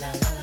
la la.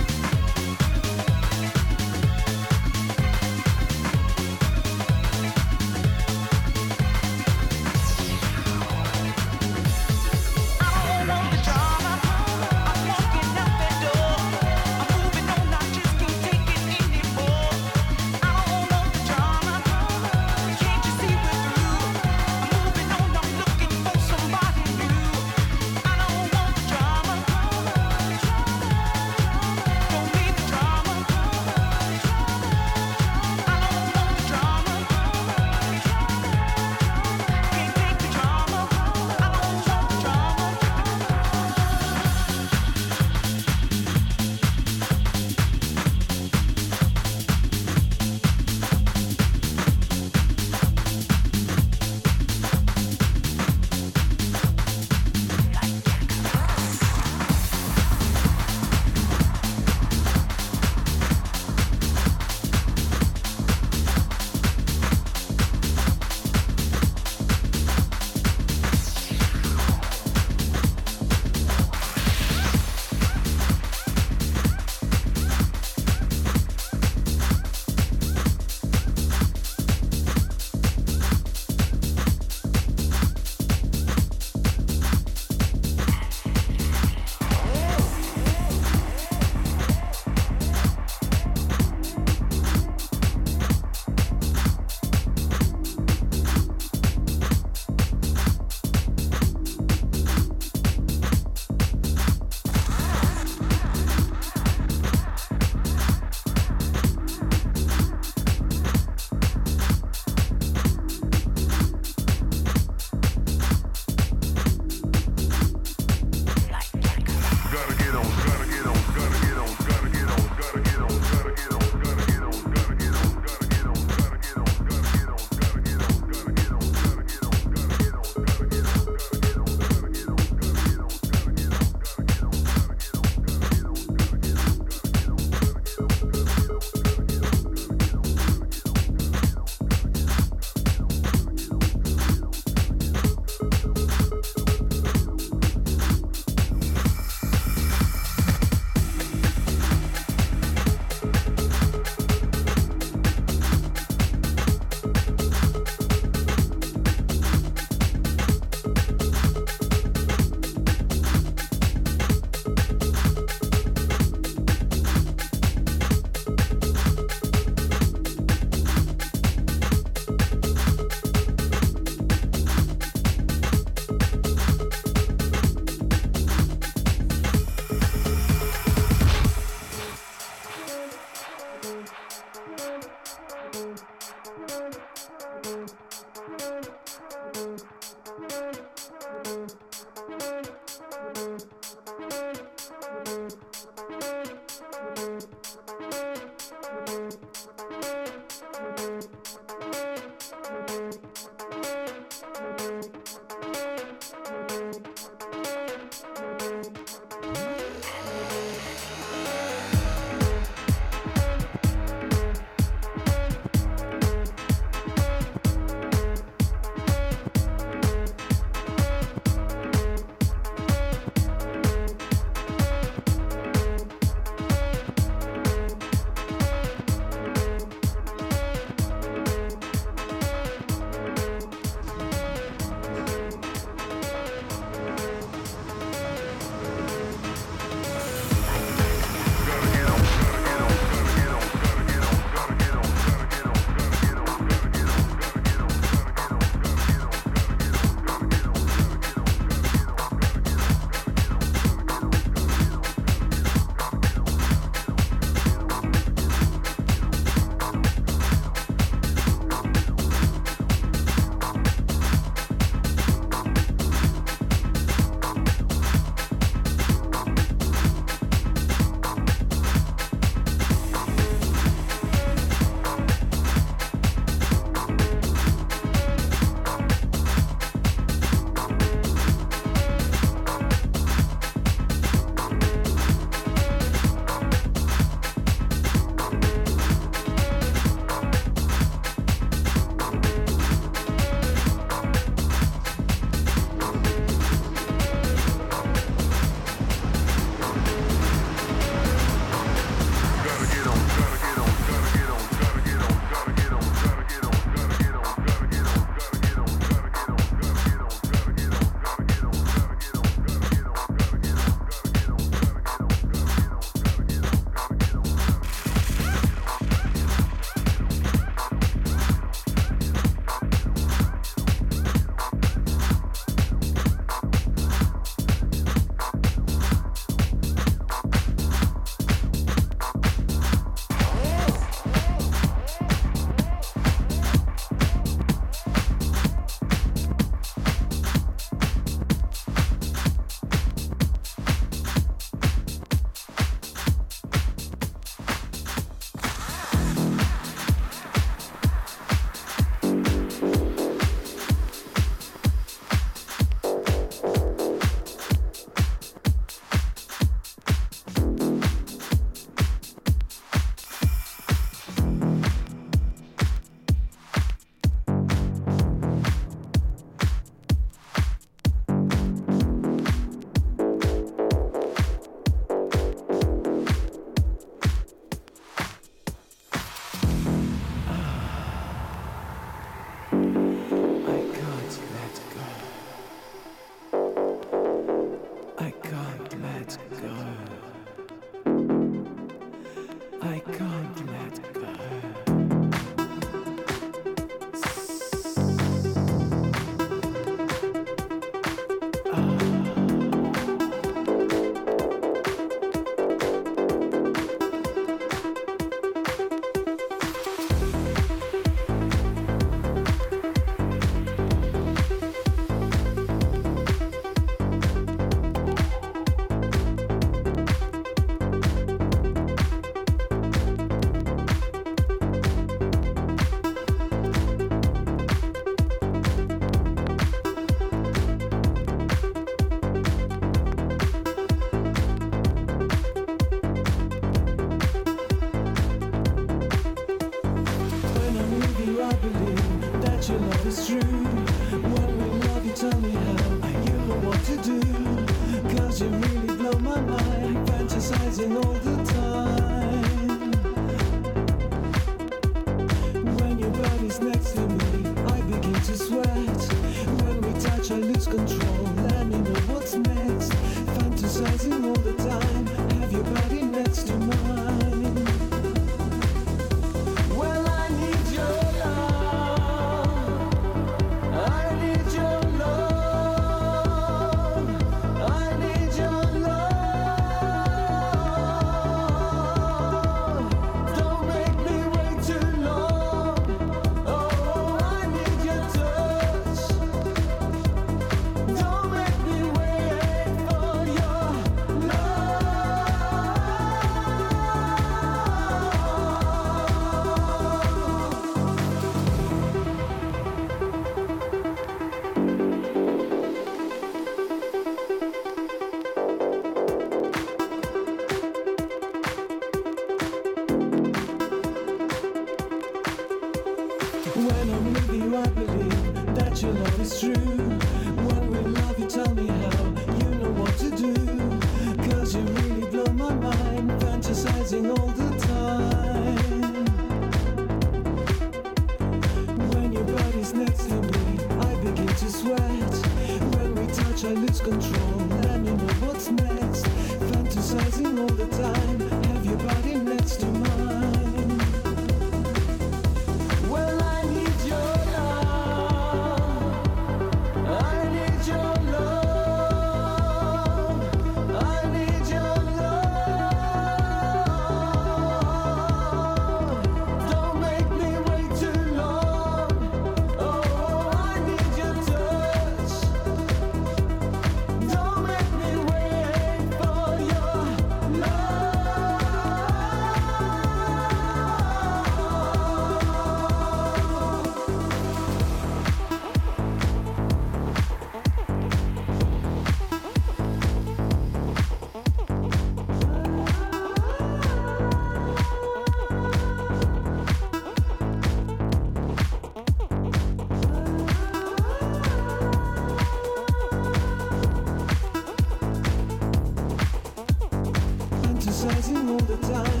Time,